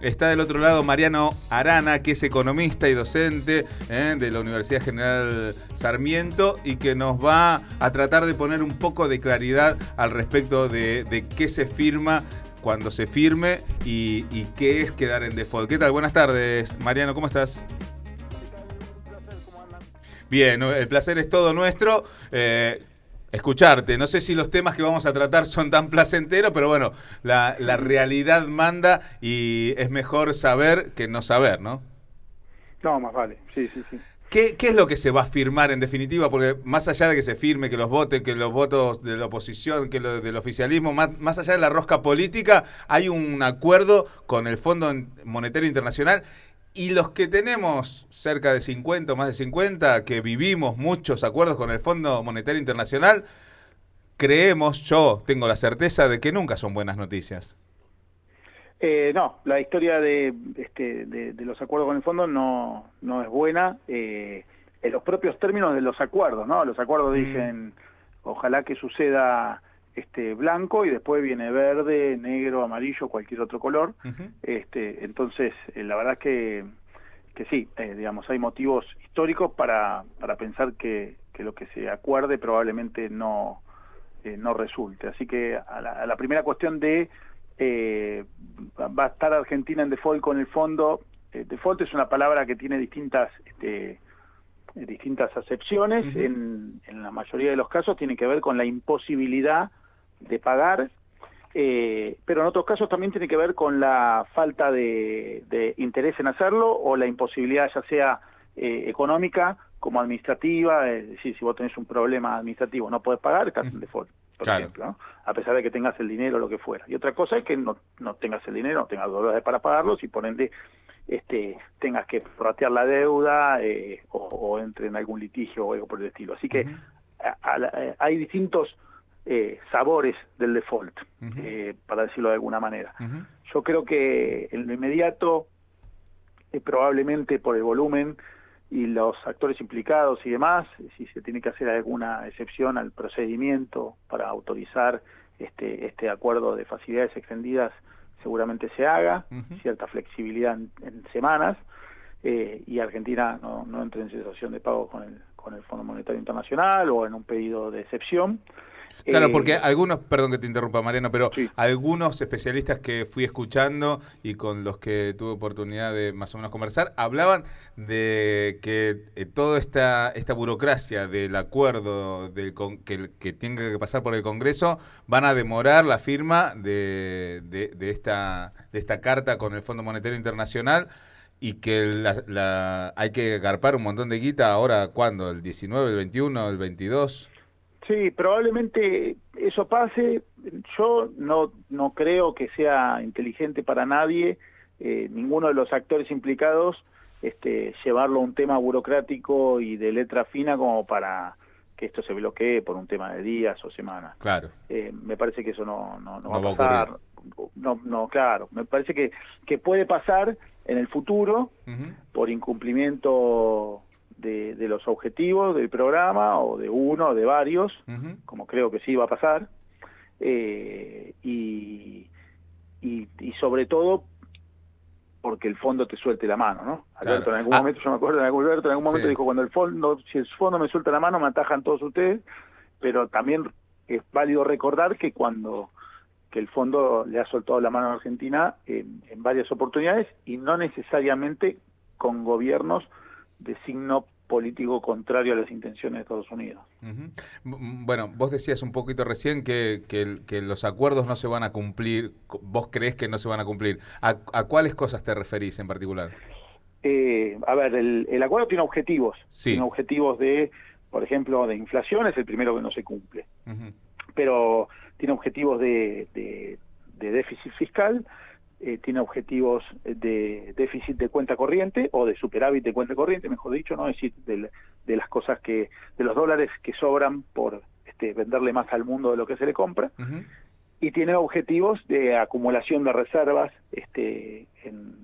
Está del otro lado Mariano Arana, que es economista y docente eh, de la Universidad General Sarmiento y que nos va a tratar de poner un poco de claridad al respecto de, qué se firma cuando se firme y, qué es quedar en default. ¿Qué tal? Buenas tardes, Mariano, ¿cómo estás? Bien, el placer es todo nuestro. Eh, escucharte. No sé si los temas que vamos a tratar son tan placenteros, pero bueno, la, realidad manda y es mejor saber que no saber, ¿no? No, más vale, sí, sí, sí. ¿Qué, es lo que se va a firmar en definitiva? Porque más allá de que se firme, que los voten, que los votos de la oposición, que lo del oficialismo, más, más allá de la rosca política, hay un acuerdo con el Fondo Monetario Internacional y los que tenemos cerca de 50 o más de 50, que vivimos muchos acuerdos con el Fondo Monetario Internacional, creemos, yo tengo la certeza de que nunca son buenas noticias. Eh, no, la historia de, este, de, los acuerdos con el fondo no, no es buena. Eh, en los propios términos de los acuerdos, ¿no? Los acuerdos mm. dicen, ojalá que suceda este blanco y después viene verde, negro, amarillo, cualquier otro color. este, entonces, eh, la verdad que, que sí, eh, digamos, hay motivos históricos para, para pensar que, que lo que se acuerde probablemente no, eh, no resulte. Así que a la, primera cuestión de va a estar Argentina en default con el fondo, default es una palabra que tiene distintas... Este, distintas acepciones, en, en la mayoría de los casos tiene que ver con la imposibilidad de pagar, eh, pero en otros casos también tiene que ver con la falta de, interés en hacerlo o la imposibilidad ya sea eh, económica como administrativa, es decir, si vos tenés un problema administrativo no podés pagar, estás en default, por ejemplo, a pesar de que tengas el dinero o lo que fuera. Y otra cosa es que no, no tengas el dinero, no tengas dólares para pagarlos y por ende este, tengas que ratear la deuda eh, o, entre en algún litigio o algo por el estilo. Así que hay distintos eh, sabores del default, eh, para decirlo de alguna manera. Yo creo que en lo inmediato, eh, probablemente por el volumen y los actores implicados y demás, si se tiene que hacer alguna excepción al procedimiento para autorizar este, este acuerdo de facilidades extendidas, seguramente se haga, cierta flexibilidad en, semanas, y Argentina no, no entre en situación de pago con el, con el Fondo Monetario Internacional o en un pedido de excepción. Claro, porque eh, algunos, perdón que te interrumpa Mariano, pero algunos especialistas que fui escuchando y con los que tuve oportunidad de más o menos conversar, hablaban de que eh, toda esta, esta burocracia del acuerdo del que, que tiene que pasar por el Congreso van a demorar la firma de, de, esta, de esta carta con el Fondo Monetario Internacional y que la, hay que agarpar un montón de guita ahora, ¿cuándo? ¿El 19, el 21, el 22? Sí, probablemente eso pase. Yo no, no creo que sea inteligente para nadie, eh, ninguno de los actores implicados, este, llevarlo a un tema burocrático y de letra fina como para que esto se bloquee por un tema de días o semanas. Claro. Eh, me parece que eso no, no, no, va a pasar. no, no, claro. Me parece que, que puede pasar en el futuro por incumplimiento de, los objetivos del programa o de uno o de varios, como creo que sí va a pasar, eh, y, y, sobre todo porque el fondo te suelte la mano, ¿no? Alberto, en algún ah. momento, yo me acuerdo, Alberto en algún momento dijo, cuando el fondo, si el fondo me suelta la mano, me atajan todos ustedes, pero también es válido recordar que cuando que el fondo le ha soltado la mano a Argentina en, en varias oportunidades y no necesariamente con gobiernos de signo político contrario a las intenciones de Estados Unidos. Bueno, vos decías un poquito recién que, que, los acuerdos no se van a cumplir, vos crees que no se van a cumplir. ¿A, cuáles cosas te referís en particular? Eh, a ver, el, acuerdo tiene objetivos, tiene objetivos de, por ejemplo, de inflación, es el primero que no se cumple, pero tiene objetivos de, de déficit fiscal, eh, tiene objetivos de déficit de cuenta corriente o de superávit de cuenta corriente, mejor dicho, no es decir, de, las cosas que, de los dólares que sobran por este, venderle más al mundo de lo que se le compra, y tiene objetivos de acumulación de reservas este,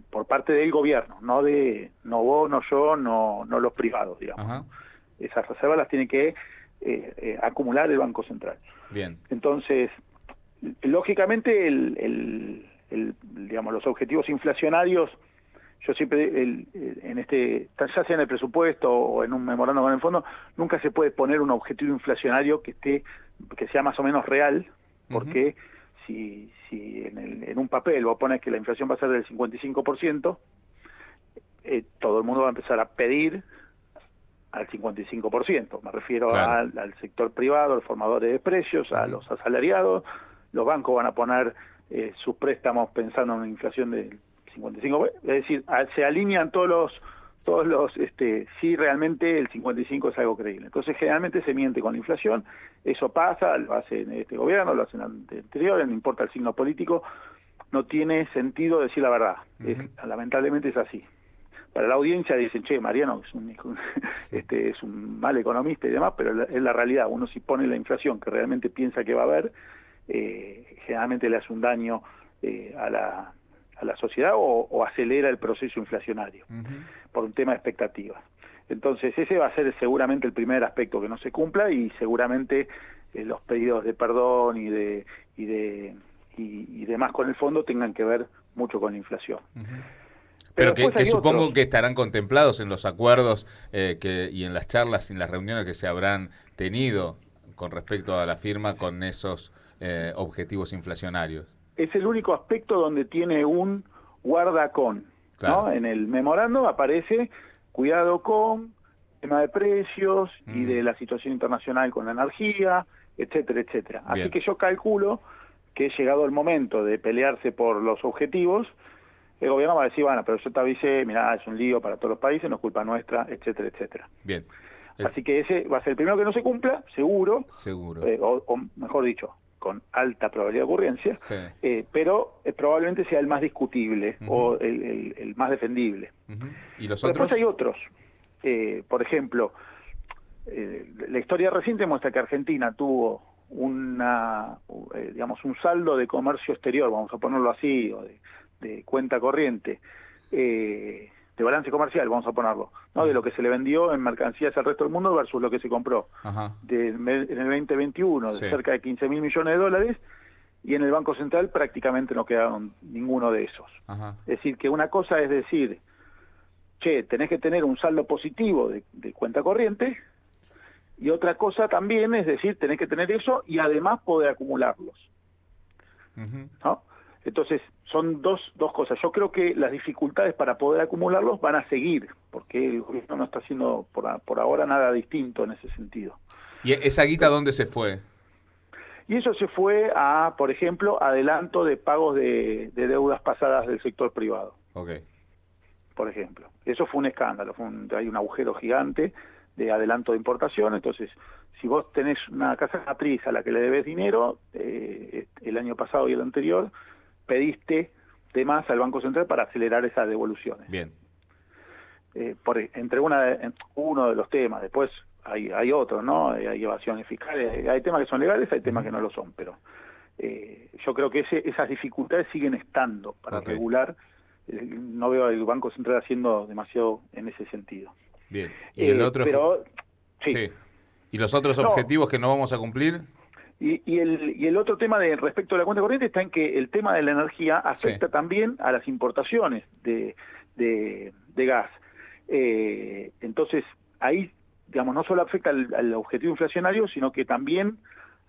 por parte del gobierno, no de no vos, no yo, no, no los privados, digamos. Esas reservas las tiene que eh, eh, acumular el Banco Central. Bien. Entonces, lógicamente el digamos, los objetivos inflacionarios, yo siempre, en este, ya sea en el presupuesto o en un memorando con el fondo, nunca se puede poner un objetivo inflacionario que esté, que sea más o menos real, porque si, si en, en, un papel vos pones que la inflación va a ser del 55%, eh, todo el mundo va a empezar a pedir al 55%. Me refiero al, sector privado, a los formadores de precios, a los asalariados. Los bancos van a poner eh, sus préstamos pensando en una inflación del 55%. Es decir, se alinean todos los todos los, este, si realmente el 55 es algo creíble. Entonces, generalmente se miente con la inflación, eso pasa, lo hace en este gobierno, lo hacen anteriores, no importa el signo político, no tiene sentido decir la verdad. lamentablemente es así para la audiencia dicen, che, Mariano es un, este, es un mal economista y demás, pero es la realidad. Uno si pone la inflación que realmente piensa que va a haber, eh, generalmente le hace un daño eh, a, la, a la sociedad o, acelera el proceso inflacionario por un tema de expectativas. Entonces ese va a ser seguramente el primer aspecto que no se cumpla y seguramente eh, los pedidos de perdón y de y de y, demás con el fondo tengan que ver mucho con la inflación. Pero, que, supongo que estarán contemplados en los acuerdos eh, que, y en las charlas y en las reuniones que se habrán tenido con respecto a la firma con esos eh, objetivos inflacionarios. Es el único aspecto donde tiene un guarda con. ¿no? En el memorando aparece cuidado con tema de precios y mm. de la situación internacional con la energía, etcétera, etcétera. Así que yo calculo que llegado el momento de pelearse por los objetivos, el gobierno va a decir, bueno, pero yo te avisé, mira, es un lío para todos los países, no es culpa nuestra, etcétera, etcétera. Bien. Así que ese va a ser el primero que no se cumpla, seguro. Seguro. Eh, o, mejor dicho, con alta probabilidad de ocurrencia, eh, pero eh, probablemente sea el más discutible o el, más defendible. ¿Y los otros? Después hay otros. por ejemplo, la historia reciente muestra que Argentina tuvo una, digamos, un saldo de comercio exterior, vamos a ponerlo así, o de, de cuenta corriente, eh, de balance comercial, vamos a ponerlo, ¿no? de lo que se le vendió en mercancías al resto del mundo versus lo que se compró De, en el 2021, de cerca de 15 mil millones de dólares, y en el Banco Central prácticamente no quedaron ninguno de esos. Es decir, que una cosa es decir, che, tenés que tener un saldo positivo de, cuenta corriente, y otra cosa también es decir, tenés que tener eso y además poder acumularlos. ¿no? Entonces, son dos, dos cosas. Yo creo que las dificultades para poder acumularlos van a seguir, porque el gobierno no está haciendo por, por ahora nada distinto en ese sentido. ¿Y esa guita dónde se fue? Y eso se fue a, por ejemplo, adelanto de pagos de, deudas pasadas del sector privado. Ok. Por ejemplo. Eso fue un escándalo, fue hay un agujero gigante de adelanto de importación, entonces si vos tenés una casa matriz a la que le debes dinero, eh, el año pasado y el anterior, pediste de más al Banco Central para acelerar esas devoluciones. Bien. Eh, por, entre una uno de los temas, después hay, hay otros, ¿no? Hay evasiones fiscales, hay temas que son legales, hay temas que no lo son, pero eh, yo creo que ese, esas dificultades siguen estando para regular. Eh, no veo al Banco Central haciendo demasiado en ese sentido. Bien. ¿Y el otro? Pero, sí. ¿Y los otros objetivos que no vamos a cumplir? Y, el, y el otro tema de respecto a la cuenta corriente está en que el tema de la energía afecta también a las importaciones de, de, gas. Eh, entonces, ahí, digamos, no solo afecta al, objetivo inflacionario, sino que también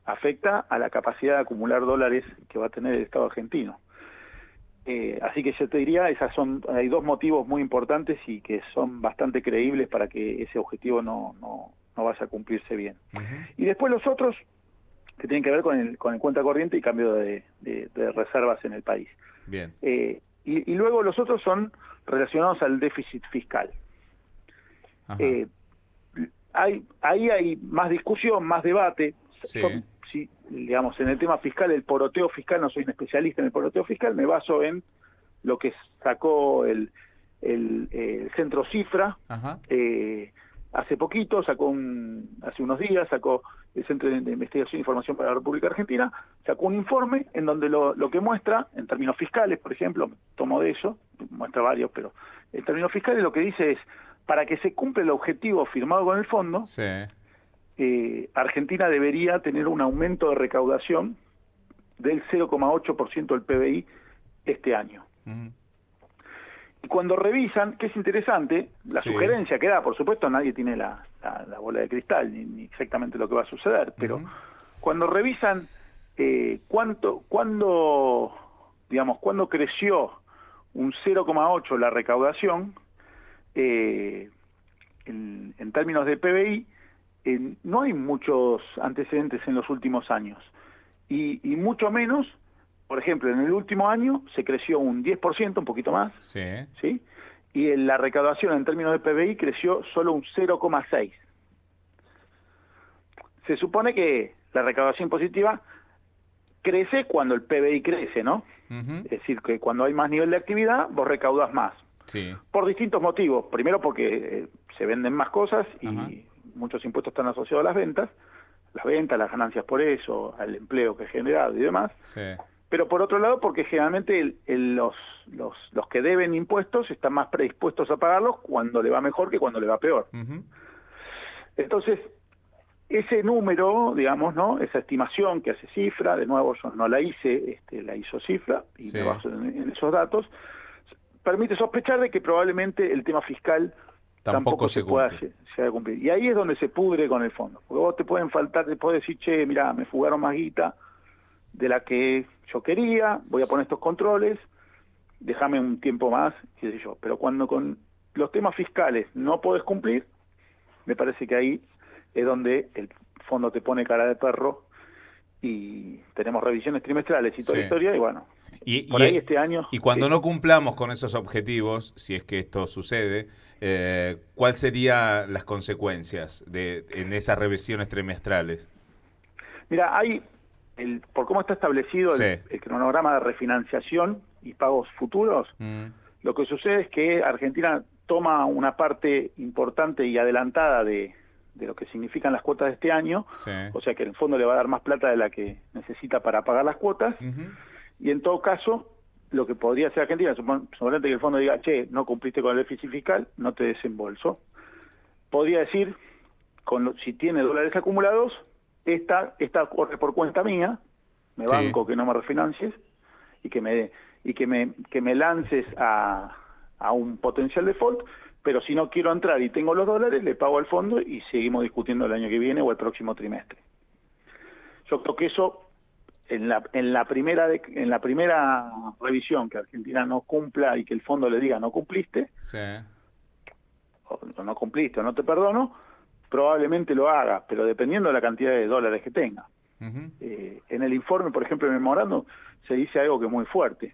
afecta a la capacidad de acumular dólares que va a tener el Estado argentino. Eh, así que yo te diría, esas son, hay dos motivos muy importantes y que son bastante creíbles para que ese objetivo no, no, no vaya a cumplirse bien. Y después los otros, que tienen que ver con el, con el cuenta corriente y cambio de, reservas en el país. Bien. Eh, y, luego los otros son relacionados al déficit fiscal. Eh, hay, ahí hay más discusión, más debate. Sí. digamos, en el tema fiscal, el poroteo fiscal, no soy un especialista en el poroteo fiscal, me baso en lo que sacó el, el, centro Cifra. Eh, hace poquito, sacó un, hace unos días, sacó el Centro de Investigación e Información para la República Argentina, sacó un informe en donde lo, lo que muestra, en términos fiscales, por ejemplo, tomo de eso, muestra varios, pero en términos fiscales lo que dice es, para que se cumpla el objetivo firmado con el fondo, eh, Argentina debería tener un aumento de recaudación del 0,8% del PBI este año. Y cuando revisan, que es interesante, la sugerencia que da, por supuesto nadie tiene la, bola de cristal ni, exactamente lo que va a suceder, pero cuando revisan eh, cuánto, cuándo, digamos, cuando creció un 0,8 la recaudación, eh, en, términos de PBI, eh, no hay muchos antecedentes en los últimos años. Y, y, mucho menos, por ejemplo, en el último año se creció un 10%, un poquito más, sí. ¿sí? Y la recaudación en términos de PBI creció solo un 0,6. Se supone que la recaudación positiva crece cuando el PBI crece, ¿no? Es decir, que cuando hay más nivel de actividad, vos recaudas más. Sí. Por distintos motivos. Primero porque eh, se venden más cosas y muchos impuestos están asociados a las ventas. Las ventas, las ganancias por eso, al empleo que he generado y demás. Sí. Pero por otro lado, porque generalmente los, los, los, que deben impuestos están más predispuestos a pagarlos cuando le va mejor que cuando le va peor. Entonces, ese número, digamos, ¿no? Esa estimación que hace cifra, de nuevo yo no la hice, este, la hizo cifra y me baso en, esos datos, permite sospechar de que probablemente el tema fiscal tampoco, se, pueda cumplir. Y ahí es donde se pudre con el fondo. Porque vos te pueden faltar, te puedes decir, che, mira, me fugaron más guita de la que yo quería, voy a poner estos controles, déjame un tiempo más, qué sé yo. Pero cuando con los temas fiscales no podés cumplir, me parece que ahí es donde el fondo te pone cara de perro y tenemos revisiones trimestrales y toda la historia y bueno, y, por ahí este año... Y cuando no cumplamos con esos objetivos, si es que esto sucede, eh, ¿cuáles serían las consecuencias de, en esas revisiones trimestrales? Mira, hay, el, por cómo está establecido el, cronograma de refinanciación y pagos futuros, mm. lo que sucede es que Argentina toma una parte importante y adelantada de, de lo que significan las cuotas de este año, o sea que en el fondo le va a dar más plata de la que necesita para pagar las cuotas, y en todo caso, lo que podría hacer Argentina, suponete que el fondo diga, che, no cumpliste con el déficit fiscal, no te desembolso, podría decir, con si tiene dólares acumulados, esta, esta corre por cuenta mía, me banco que no me refinancies, y que me, y que me, que me lances a, a un potencial default, pero si no quiero entrar y tengo los dólares, le pago al fondo y seguimos discutiendo el año que viene o el próximo trimestre. Yo creo que eso en la, en la primera en la primera revisión que Argentina no cumpla y que el fondo le diga no cumpliste, o, no cumpliste o no te perdono, probablemente lo haga, pero dependiendo de la cantidad de dólares que tenga. Eh, en el informe, por ejemplo, en el memorando, se dice algo que es muy fuerte,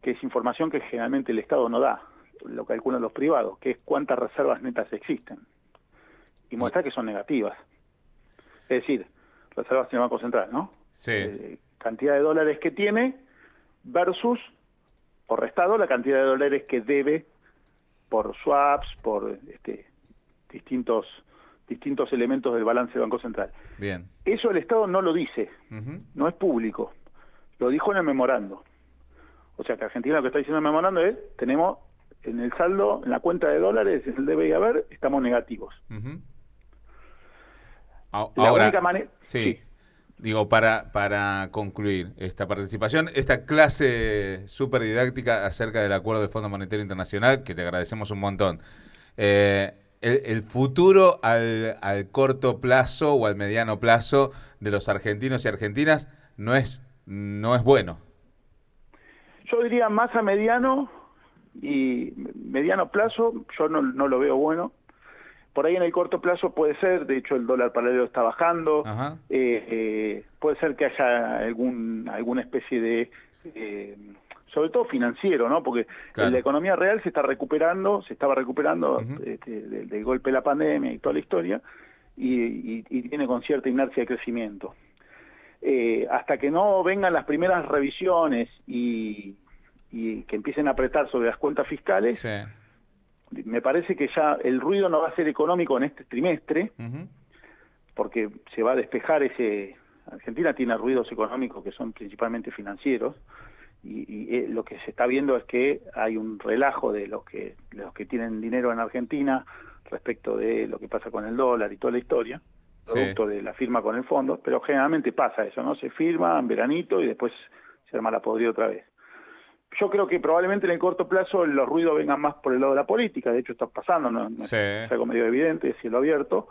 que es información que generalmente el Estado no da lo calculan los privados, que es cuántas reservas netas existen. Y muestra que son negativas. Es decir, reservas en el Banco Central, ¿no? Sí. Eh, cantidad de dólares que tiene versus, por restado, la cantidad de dólares que debe por swaps, por este, distintos distintos elementos del balance del Banco Central. Bien. Eso el Estado no lo dice, no es público. Lo dijo en el memorando. O sea que Argentina lo que está diciendo en el memorando es, tenemos en el saldo, en la cuenta de dólares, el debe y haber, estamos negativos. la única manera... Sí. Digo, para, para concluir esta participación, esta clase súper didáctica acerca del acuerdo de Fondo Monetario Internacional, que te agradecemos un montón. Eh, el, futuro al, al, corto plazo o al mediano plazo de los argentinos y argentinas no es, no es bueno. Yo diría más a mediano y mediano plazo yo no, no lo veo bueno. Por ahí en el corto plazo puede ser, de hecho el dólar paralelo está bajando, eh, eh, puede ser que haya algún alguna especie de, eh, sobre todo financiero, ¿no? Porque la economía real se está recuperando, se estaba recuperando este, del, golpe de la pandemia y toda la historia, y, y, tiene con cierta inercia de crecimiento. hasta que no vengan las primeras revisiones y, y que empiecen a apretar sobre las cuentas fiscales, me parece que ya el ruido no va a ser económico en este trimestre, porque se va a despejar ese... Argentina tiene ruidos económicos que son principalmente financieros, y, eh, lo que se está viendo es que hay un relajo de los que los que tienen dinero en Argentina respecto de lo que pasa con el dólar y toda la historia producto de la firma con el fondo pero generalmente pasa eso no se firma en veranito y después se arma la podrida otra vez. Yo creo que probablemente en el corto plazo los ruidos vengan más por el lado de la política, de hecho está pasando, no, es algo medio evidente, cielo abierto,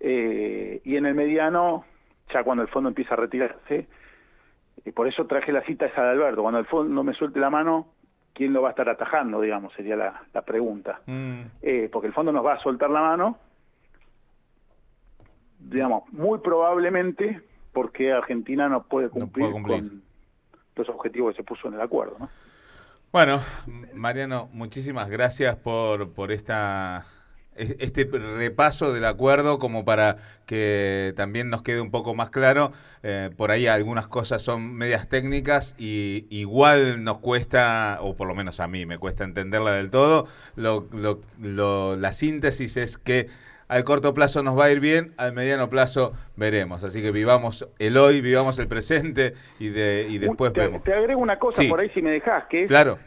eh, y en el mediano, ya cuando el fondo empieza a retirarse, y por eso traje la cita esa de Alberto, cuando el fondo me suelte la mano, ¿quién lo va a estar atajando, digamos, sería la, pregunta. Mm. Eh, porque el fondo nos va a soltar la mano, digamos, muy probablemente porque Argentina no puede cumplir, con los objetivos que se puso en el acuerdo. ¿no? Bueno, Mariano, muchísimas gracias por, por esta este repaso del acuerdo como para que también nos quede un poco más claro. Eh, por ahí algunas cosas son medias técnicas y igual nos cuesta, o por lo menos a mí me cuesta entenderla del todo. Lo, lo, la síntesis es que al corto plazo nos va a ir bien, al mediano plazo veremos. Así que vivamos el hoy, vivamos el presente y, de, y después vemos. Te agrego una cosa por ahí si me dejas, que claro.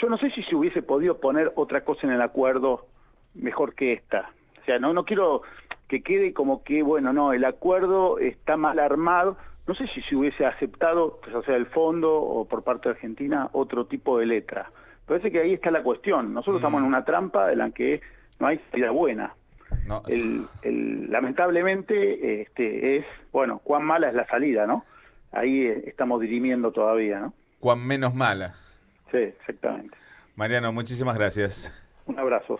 yo no sé si se hubiese podido poner otra cosa en el acuerdo mejor que esta. O sea, no, no quiero que quede como que, bueno, no, el acuerdo está mal armado. No sé si se hubiese aceptado, pues, o sea, el fondo o por parte de Argentina, otro tipo de letra. Parece que ahí está la cuestión. Nosotros estamos en mm. una trampa en la que no hay salida buena. el, lamentablemente este, es, bueno, cuán mala es la salida, ¿no? Ahí eh, estamos dirimiendo todavía, ¿no? Cuán menos mala. Sí, exactamente. Mariano, muchísimas gracias. Un abrazo.